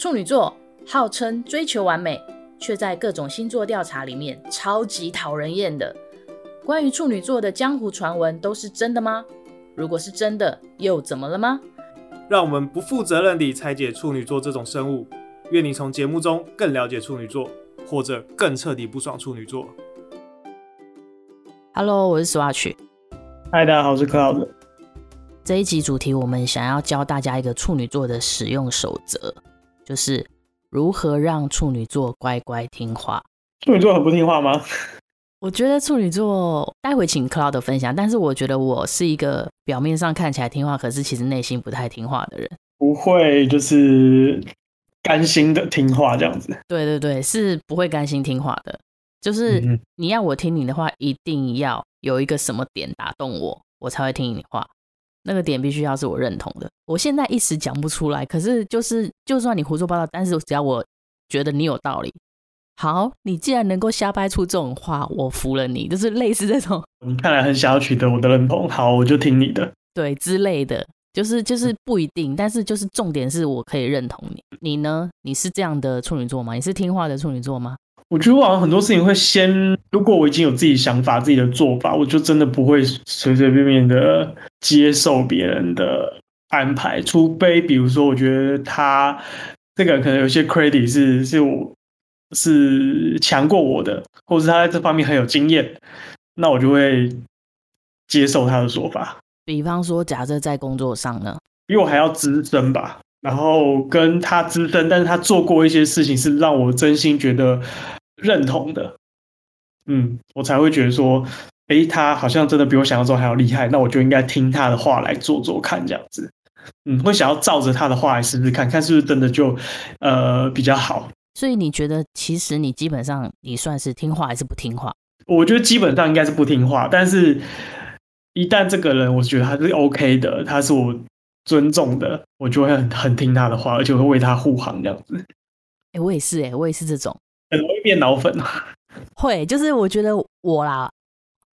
处女座号称追求完美，却在各种星座调查里面超级讨人厌的。关于处女座的江湖传闻都是真的吗？如果是真的，又怎么了吗？让我们不负责任地拆解处女座这种生物。愿你从节目中更了解处女座，或者更彻底不爽处女座。Hello，我是 Swatch。Hi，大家好，我是 Cloud。这一集主题，我们想要教大家一个处女座的使用守则，就是如何让处女座乖乖听话。处女座很不听话吗？我觉得处女座，待会请 Cloud 分享。但是我觉得我是一个表面上看起来听话，可是其实内心不太听话的人。不会，就是。甘心的听话这样子，对对对，是不会甘心听话的。就是你要我听你的话，一定要有一个什么点打动我，我才会听你的话。那个点必须要是我认同的。我现在一时讲不出来，可是就是就算你胡说八道，但是只要我觉得你有道理，好，你既然能够瞎掰出这种话，我服了你。就是类似这种，你看来很想要取得我的认同，好，我就听你的，对之类的。就是就是不一定，但是就是重点是我可以认同你。你呢？你是这样的处女座吗？你是听话的处女座吗？我觉得我好像很多事情会先，如果我已经有自己想法、自己的做法，我就真的不会随随便便的接受别人的安排，除非比如说，我觉得他这个可能有些 credit 是是我是强过我的，或者是他在这方面很有经验，那我就会接受他的说法。比方说，假设在工作上呢，比我还要资深吧，然后跟他资深，但是他做过一些事情是让我真心觉得认同的，嗯，我才会觉得说，诶，他好像真的比我想象中还要厉害，那我就应该听他的话来做做看，这样子，嗯，会想要照着他的话来试试看看是不是真的就呃比较好。所以你觉得，其实你基本上你算是听话还是不听话？我觉得基本上应该是不听话，但是。一旦这个人，我觉得他是 OK 的，他是我尊重的，我就会很很听他的话，而且我会为他护航这样子。哎、欸，我也是、欸，哎，我也是这种，很容易变脑粉。会，就是我觉得我啦，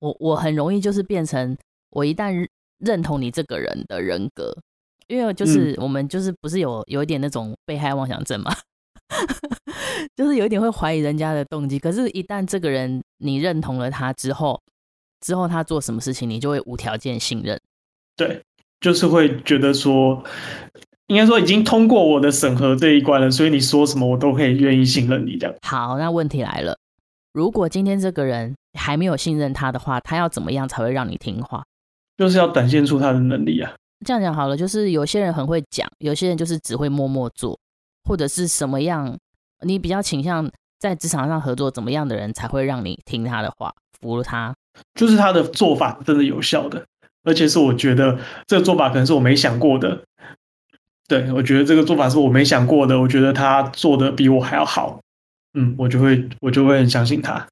我我很容易就是变成我一旦认同你这个人的人格，因为就是我们就是不是有有一点那种被害妄想症嘛，就是有一点会怀疑人家的动机。可是，一旦这个人你认同了他之后，之后他做什么事情，你就会无条件信任。对，就是会觉得说，应该说已经通过我的审核这一关了，所以你说什么我都可以愿意信任你这样。好，那问题来了，如果今天这个人还没有信任他的话，他要怎么样才会让你听话？就是要展现出他的能力啊。这样讲好了，就是有些人很会讲，有些人就是只会默默做，或者是什么样？你比较倾向在职场上合作，怎么样的人才会让你听他的话，服了他？就是他的做法真的有效的，而且是我觉得这个做法可能是我没想过的。对，我觉得这个做法是我没想过的，我觉得他做的比我还要好，嗯，我就会我就会很相信他。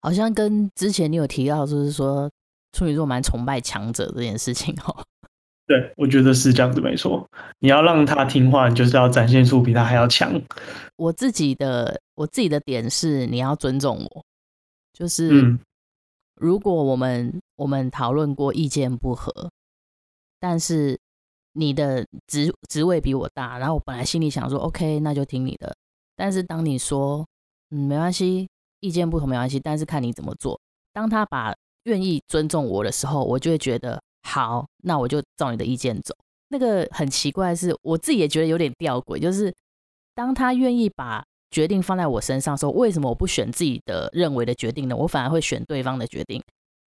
好像跟之前你有提到，就是说处女座蛮崇拜强者这件事情哦。对，我觉得是这样子，没错。你要让他听话，你就是要展现出比他还要强。我自己的我自己的点是，你要尊重我，就是。如果我们我们讨论过意见不合，但是你的职职位比我大，然后我本来心里想说 OK，那就听你的。但是当你说嗯没关系，意见不同没关系，但是看你怎么做。当他把愿意尊重我的时候，我就会觉得好，那我就照你的意见走。那个很奇怪的是，我自己也觉得有点吊诡，就是当他愿意把。决定放在我身上，说为什么我不选自己的认为的决定呢？我反而会选对方的决定，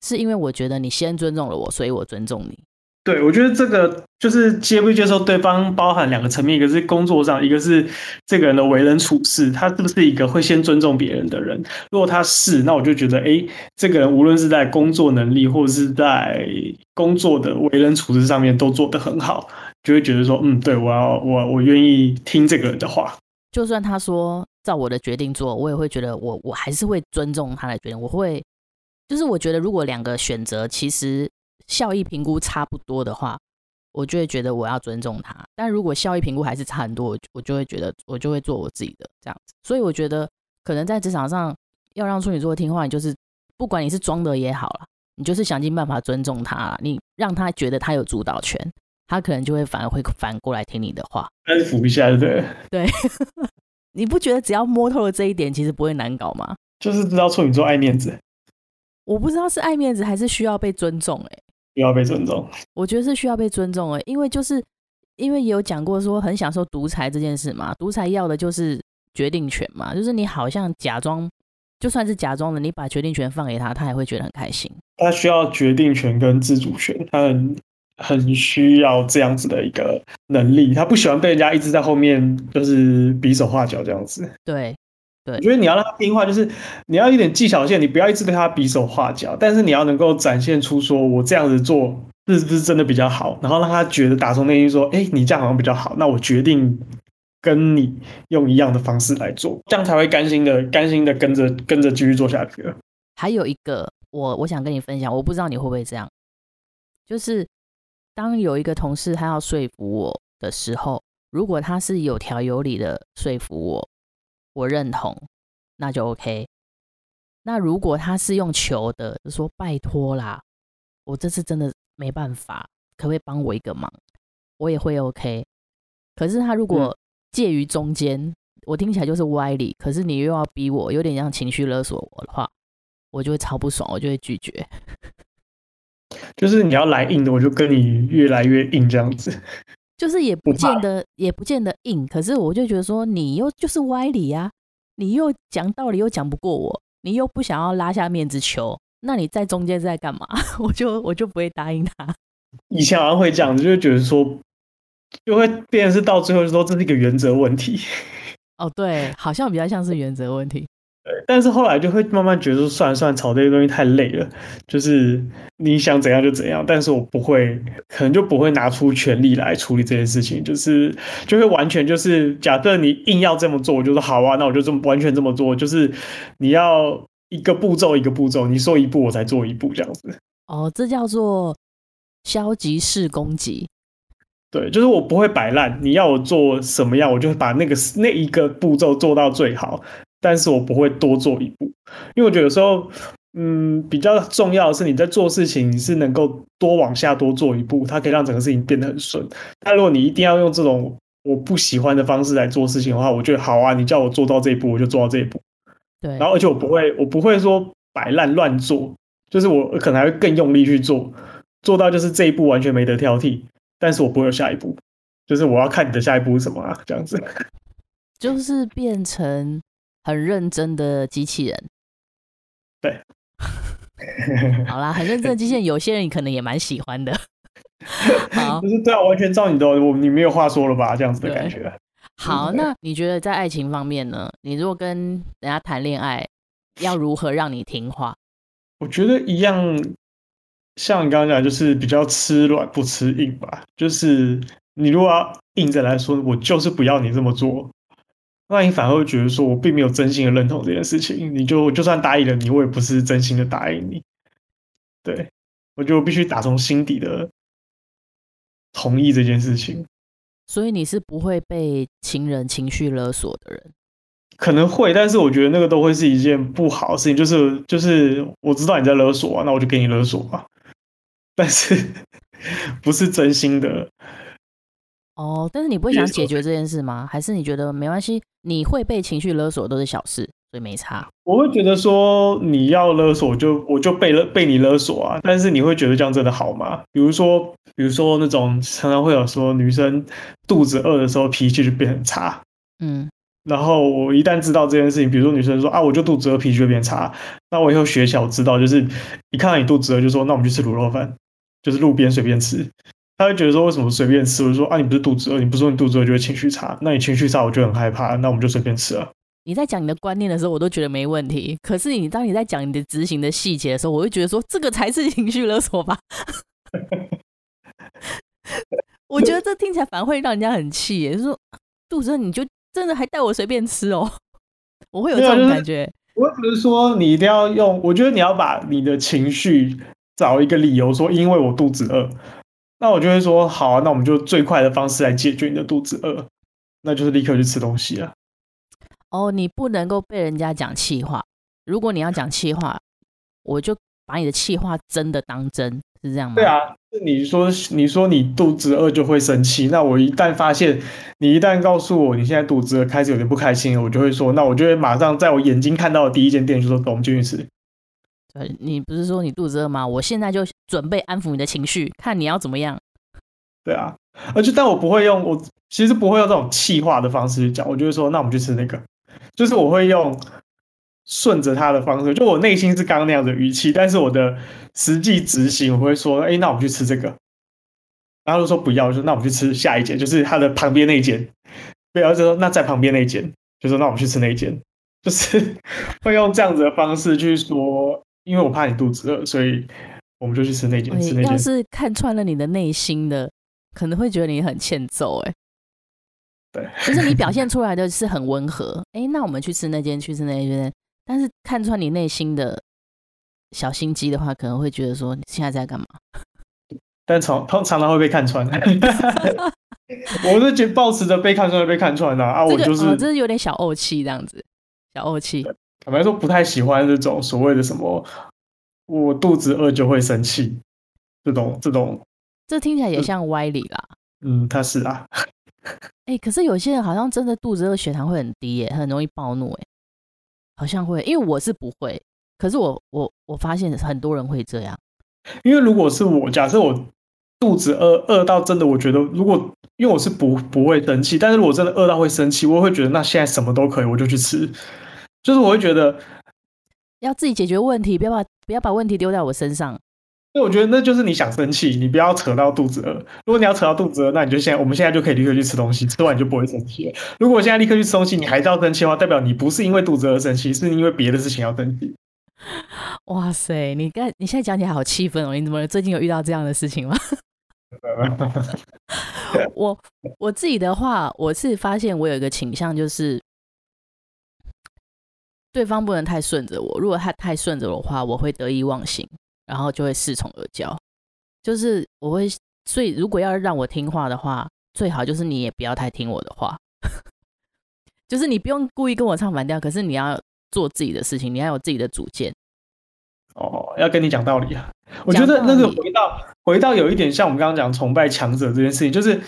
是因为我觉得你先尊重了我，所以我尊重你。对，我觉得这个就是接不接受对方，包含两个层面，一个是工作上，一个是这个人的为人处事，他是不是一个会先尊重别人的人？如果他是，那我就觉得，哎，这个人无论是在工作能力，或者是在工作的为人处事上面都做得很好，就会觉得说，嗯，对，我要我我愿意听这个人的话，就算他说。照我的决定做，我也会觉得我我还是会尊重他的决定。我会，就是我觉得如果两个选择其实效益评估差不多的话，我就会觉得我要尊重他。但如果效益评估还是差很多，我就会觉得我就会做我自己的这样子。所以我觉得可能在职场上要让处女座听话，你就是不管你是装的也好了，你就是想尽办法尊重他，你让他觉得他有主导权，他可能就会反而会反过来听你的话，安抚一下，对？对，你不觉得只要摸透了这一点，其实不会难搞吗？就是知道处女座爱面子，我不知道是爱面子还是需要被尊重、欸，哎，需要被尊重，我觉得是需要被尊重、欸，哎，因为就是因为也有讲过说很享受独裁这件事嘛，独裁要的就是决定权嘛，就是你好像假装。就算是假装的，你把决定权放给他，他也会觉得很开心。他需要决定权跟自主权，他很很需要这样子的一个能力。他不喜欢被人家一直在后面就是比手画脚这样子。对，对，我觉得你要让他听话，就是你要一点技巧性，你不要一直对他比手画脚，但是你要能够展现出说我这样子做是不是真的比较好，然后让他觉得打从内心说，哎，你这样好像比较好，那我决定。跟你用一样的方式来做，这样才会甘心的、甘心的跟着、跟着继续做下去。还有一个，我我想跟你分享，我不知道你会不会这样，就是当有一个同事他要说服我的时候，如果他是有条有理的说服我，我认同，那就 OK。那如果他是用求的，就说拜托啦，我这次真的没办法，可不可以帮我一个忙？我也会 OK。可是他如果、嗯介于中间，我听起来就是歪理。可是你又要逼我，有点像情绪勒索我的话，我就会超不爽，我就会拒绝。就是你要来硬的，我就跟你越来越硬这样子。就是也不见得，也不见得硬。可是我就觉得说，你又就是歪理啊，你又讲道理又讲不过我，你又不想要拉下面子求，那你在中间在干嘛？我就我就不会答应他。以前好像会这样子，就会觉得说。就会变成是到最后就说这是一个原则问题。哦，对，好像比较像是原则问题。对，但是后来就会慢慢觉得说，算了算了，炒这些东西太累了。就是你想怎样就怎样，但是我不会，可能就不会拿出全力来处理这件事情。就是就会完全就是，假设你硬要这么做，我就说好啊，那我就这么完全这么做。就是你要一个步骤一个步骤，你说一步我才做一步这样子。哦，这叫做消极式攻击。对，就是我不会摆烂，你要我做什么样，我就会把那个那一个步骤做到最好，但是我不会多做一步，因为我觉得有时候，嗯，比较重要的是你在做事情，你是能够多往下多做一步，它可以让整个事情变得很顺。但如果你一定要用这种我不喜欢的方式来做事情的话，我觉得好啊，你叫我做到这一步，我就做到这一步。对，然后而且我不会，我不会说摆烂乱做，就是我可能还会更用力去做，做到就是这一步完全没得挑剔。但是我不会有下一步，就是我要看你的下一步是什么啊？这样子，就是变成很认真的机器人。对 好啦，很认真的机器人，有些人可能也蛮喜欢的。好，就是对啊，完全照你的，我你没有话说了吧？这样子的感觉。好，那你觉得在爱情方面呢？你如果跟人家谈恋爱，要如何让你听话？我觉得一样。像你刚刚讲，就是比较吃软不吃硬吧。就是你如果要硬着来说，我就是不要你这么做，那你反而会觉得说我并没有真心的认同这件事情。你就就算答应了你，我也不是真心的答应你。对，我就必须打从心底的同意这件事情。所以你是不会被情人情绪勒索的人？可能会，但是我觉得那个都会是一件不好的事情。就是就是我知道你在勒索啊，那我就给你勒索吧。但是 不是真心的哦？但是你不会想解决这件事吗？还是你觉得没关系？你会被情绪勒索都是小事，所以没差。我会觉得说你要勒索，就我就被勒被你勒索啊。但是你会觉得这样真的好吗？比如说，比如说那种常常会有说女生肚子饿的时候脾气就变很差，嗯。然后我一旦知道这件事情，比如说女生说啊，我就肚子饿，脾气就变差，那我以后学起来我知道，就是一看到你肚子饿，就说那我们去吃卤肉饭。就是路边随便吃，他会觉得说，为什么随便吃？我就说啊，你不是肚子饿，你不是说你肚子饿就会情绪差，那你情绪差我就很害怕，那我们就随便吃了。你在讲你的观念的时候，我都觉得没问题。可是你当你在讲你的执行的细节的时候，我会觉得说，这个才是情绪勒索吧。我觉得这听起来反而会让人家很气耶，就是说肚子饿你就真的还带我随便吃哦，我会有这种感觉。我只是说你一定要用，我觉得你要把你的情绪。找一个理由说，因为我肚子饿，那我就会说好啊，那我们就最快的方式来解决你的肚子饿，那就是立刻去吃东西了。哦，你不能够被人家讲气话，如果你要讲气话，我就把你的气话真的当真，是这样吗？对啊，你说你说你肚子饿就会生气，那我一旦发现你一旦告诉我你现在肚子饿，开始有点不开心了，我就会说，那我就会马上在我眼睛看到的第一间店就说，走，我们进去吃。你不是说你肚子饿吗？我现在就准备安抚你的情绪，看你要怎么样。对啊，而且但我不会用我其实不会用这种气话的方式去讲，我就会说，那我们去吃那个，就是我会用顺着他的方式，就我内心是刚刚那样的语气，但是我的实际执行我会说，哎，那我们去吃这个，然后就说不要，就那我们去吃下一间，就是他的旁边那一间，不要就说那在旁边那一间，就说那我们去吃那一间，就是 会用这样子的方式去说，因为我怕你肚子饿，所以我们就去吃那间，吃那间。要是看穿了你的内心的。可能会觉得你很欠揍，哎，对，就是你表现 出来的是很温和，哎，那我们去吃那间，去吃那间，但是看穿你内心的小心机的话，可能会觉得说你现在在干嘛？但常常常会被看穿，我是觉得抱持着被看穿被看穿的啊，啊，我就是，哦，这是有点小怄气这样子，小怄气。坦白说，不太喜欢这种所谓的什么，我肚子饿就会生气这种这种。这听起来也像歪理啦。嗯，他是啊。哎、欸，可是有些人好像真的肚子饿，血糖会很低耶，很容易暴怒哎。好像会，因为我是不会。可是我我我发现很多人会这样。因为如果是我，假设我肚子饿饿到真的，我觉得如果因为我是不不会生气，但是如果真的饿到会生气，我会觉得那现在什么都可以，我就去吃。就是我会觉得要自己解决问题，不要把不要把问题丢在我身上。所以我觉得那就是你想生气，你不要扯到肚子饿。如果你要扯到肚子饿，那你就现在，我们现在就可以立刻去吃东西，吃完你就不会生气了。如果我现在立刻去吃东西，你还是要生气的话，代表你不是因为肚子饿生气，是因为别的事情要生气。哇塞，你刚你现在讲起来好气愤哦！你怎么最近有遇到这样的事情吗？我我自己的话，我是发现我有一个倾向，就是对方不能太顺着我。如果他太顺着我的话，我会得意忘形。然后就会恃宠而骄，就是我会，所以如果要让我听话的话，最好就是你也不要太听我的话，就是你不用故意跟我唱反调，可是你要做自己的事情，你要有自己的主见。哦，要跟你讲道理啊！我觉得那个回到回到有一点像我们刚刚讲崇拜强者这件事情，就是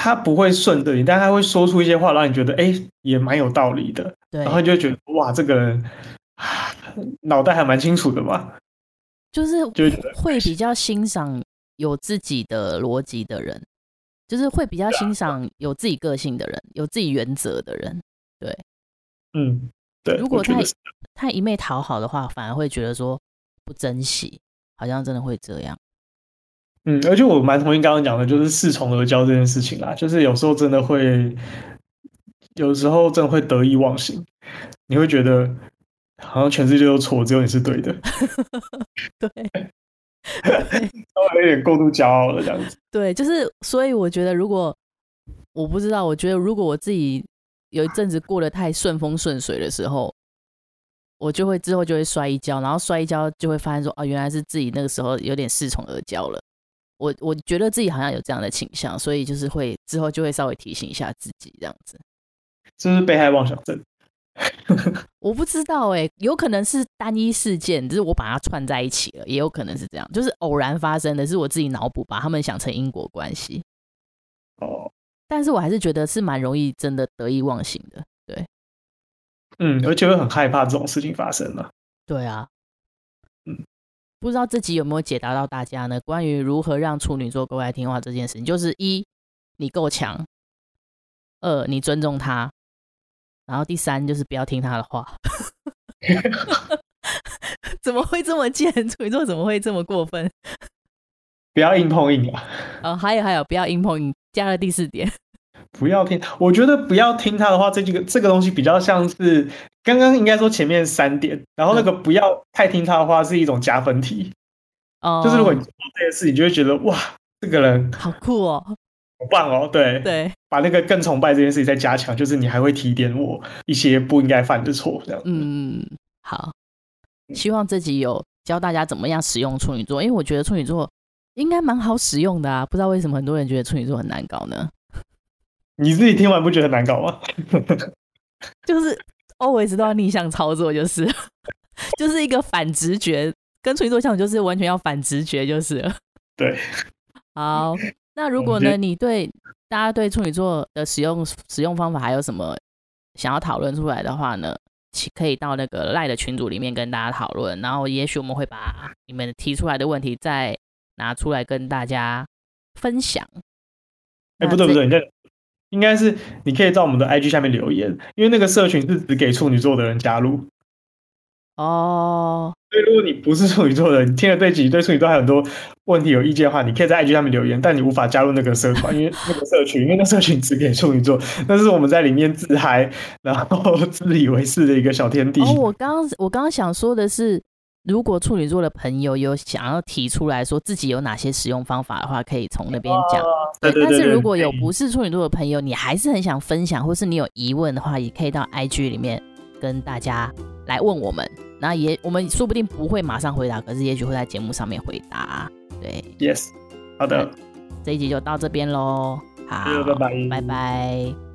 他不会顺着你，但他会说出一些话，让你觉得哎，也蛮有道理的。对，然后你就会觉得哇，这个人脑袋还蛮清楚的嘛。就是会比较欣赏有自己的逻辑的人，就是会比较欣赏有自己个性的人，有自己原则的人。对，嗯，对。如果太太一昧讨好的话，反而会觉得说不珍惜，好像真的会这样。嗯，而且我蛮同意刚刚讲的，就是恃宠而骄这件事情啦。就是有时候真的会，有时候真的会得意忘形，你会觉得。好像全世界都错，只有你是对的。对，稍微有点过度骄傲了，这样子。对，就是所以我觉得，如果我不知道，我觉得如果我自己有一阵子过得太顺风顺水的时候，我就会之后就会摔一跤，然后摔一跤就会发现说，哦，原来是自己那个时候有点恃宠而骄了。我我觉得自己好像有这样的倾向，所以就是会之后就会稍微提醒一下自己，这样子。这是被害妄想症。我不知道哎、欸，有可能是单一事件，就是我把它串在一起了，也有可能是这样，就是偶然发生的，是我自己脑补把他们想成因果关系。哦，但是我还是觉得是蛮容易真的得意忘形的，对，嗯，而且会很害怕这种事情发生了。对啊，嗯，不知道这集有没有解答到大家呢？关于如何让处女座乖乖听话这件事情，就是一，你够强；二，你尊重他。然后第三就是不要听他的话 怎么会这么贱？处女座怎么会这么过分？不要硬碰硬啊！哦，还有还有，不要硬碰硬，加了第四点，不要听。我觉得不要听他的话，这几个这个东西比较像是刚刚应该说前面三点，然后那个不要太听他的话是一种加分题。哦、嗯，就是如果你做这件事，你就会觉得哇，这个人好酷哦。好棒哦！对对，把那个更崇拜这件事情再加强，就是你还会提点我一些不应该犯的错，这样。嗯，好，希望这集有教大家怎么样使用处女座，因为我觉得处女座应该蛮好使用的啊，不知道为什么很多人觉得处女座很难搞呢？你自己听完不觉得难搞吗？就是 always 都要逆向操作，就是 就是一个反直觉跟处女座相处就是完全要反直觉，就是。对。好，那如果呢，你对大家对处女座的使用使用方法还有什么想要讨论出来的话呢？可以到那个赖的群组里面跟大家讨论，然后也许我们会把你们提出来的问题再拿出来跟大家分享。哎、欸，不对不对，你这应该是你可以在我们的 IG 下面留言，因为那个社群是只给处女座的人加入。哦，所以如果你不是处女座的，你听了这集对处女座还有很多问题有意见的话，你可以在 IG 上面留言，但你无法加入那个社团，因为那个社群，因为那社群只给处女座，那是我们在里面自嗨，然后 自以为是的一个小天地。哦，我刚刚我刚刚想说的是，如果处女座的朋友有想要提出来说自己有哪些使用方法的话，可以从那边讲。对，但是如果有不是处女座的朋友，你还是很想分享，或是你有疑问的话，也可以到 IG 里面跟大家来问我们。那也，我们说不定不会马上回答，可是也许会在节目上面回答。对，Yes，好的，这一集就到这边喽，好，拜拜，拜拜。